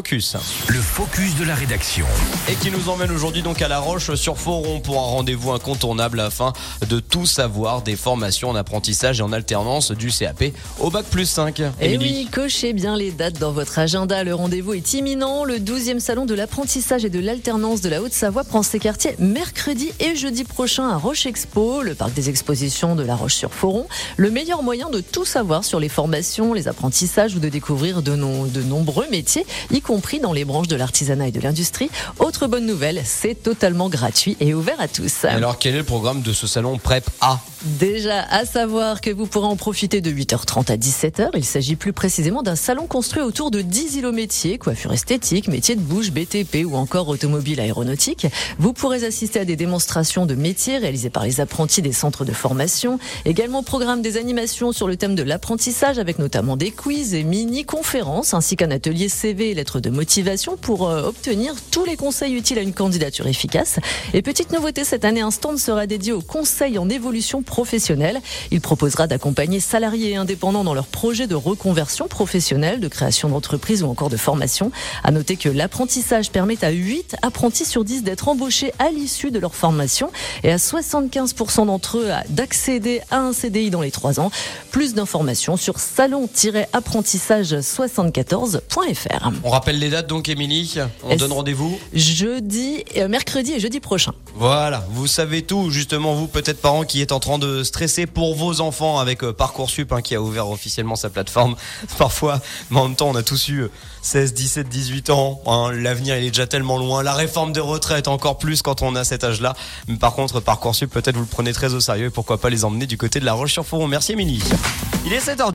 Focus. Le focus de la rédaction. Et qui nous emmène aujourd'hui donc à La Roche sur Foron pour un rendez-vous incontournable afin de tout savoir des formations en apprentissage et en alternance du CAP au bac plus 5. Et Émilie. oui, cochez bien les dates dans votre agenda. Le rendez-vous est imminent. Le 12e salon de l'apprentissage et de l'alternance de la Haute-Savoie prend ses quartiers mercredi et jeudi prochain à Roche Expo, le parc des expositions de La Roche-sur-Foron. Le meilleur moyen de tout savoir sur les formations, les apprentissages ou de découvrir de, no- de nombreux métiers, y compris dans les branches de l'artisanat et de l'industrie. Autre bonne nouvelle, c'est totalement gratuit et ouvert à tous. Alors quel est le programme de ce salon PrEP A? Déjà, à savoir que vous pourrez en profiter de 8h30 à 17h. Il s'agit plus précisément d'un salon construit autour de 10 îlots métiers, coiffure esthétique, métier de bouche, BTP ou encore automobile aéronautique. Vous pourrez assister à des démonstrations de métiers réalisées par les apprentis des centres de formation. Également, programme des animations sur le thème de l'apprentissage avec notamment des quiz et mini-conférences ainsi qu'un atelier CV et lettres de motivation pour euh, obtenir tous les conseils utiles à une candidature efficace. Et petite nouveauté cette année, un stand sera dédié aux conseils en évolution professionnelle. Il proposera d'accompagner salariés et indépendants dans leurs projets de reconversion professionnelle, de création d'entreprise ou encore de formation. À noter que l'apprentissage permet à 8 apprentis sur 10 d'être embauchés à l'issue de leur formation et à 75% d'entre eux d'accéder à un CDI dans les 3 ans. Plus d'informations sur salon-apprentissage74.fr. Rappelle les dates donc Émilie, on donne rendez-vous Jeudi, euh, mercredi et jeudi prochain. Voilà, vous savez tout, justement vous peut-être parents qui êtes en train de stresser pour vos enfants avec euh, Parcoursup hein, qui a ouvert officiellement sa plateforme. Parfois, mais en même temps on a tous eu euh, 16, 17, 18 ans, hein, l'avenir il est déjà tellement loin, la réforme des retraites encore plus quand on a cet âge-là. Mais par contre Parcoursup peut-être vous le prenez très au sérieux et pourquoi pas les emmener du côté de la Roche-sur-Foron. Merci Émilie. Il est 7h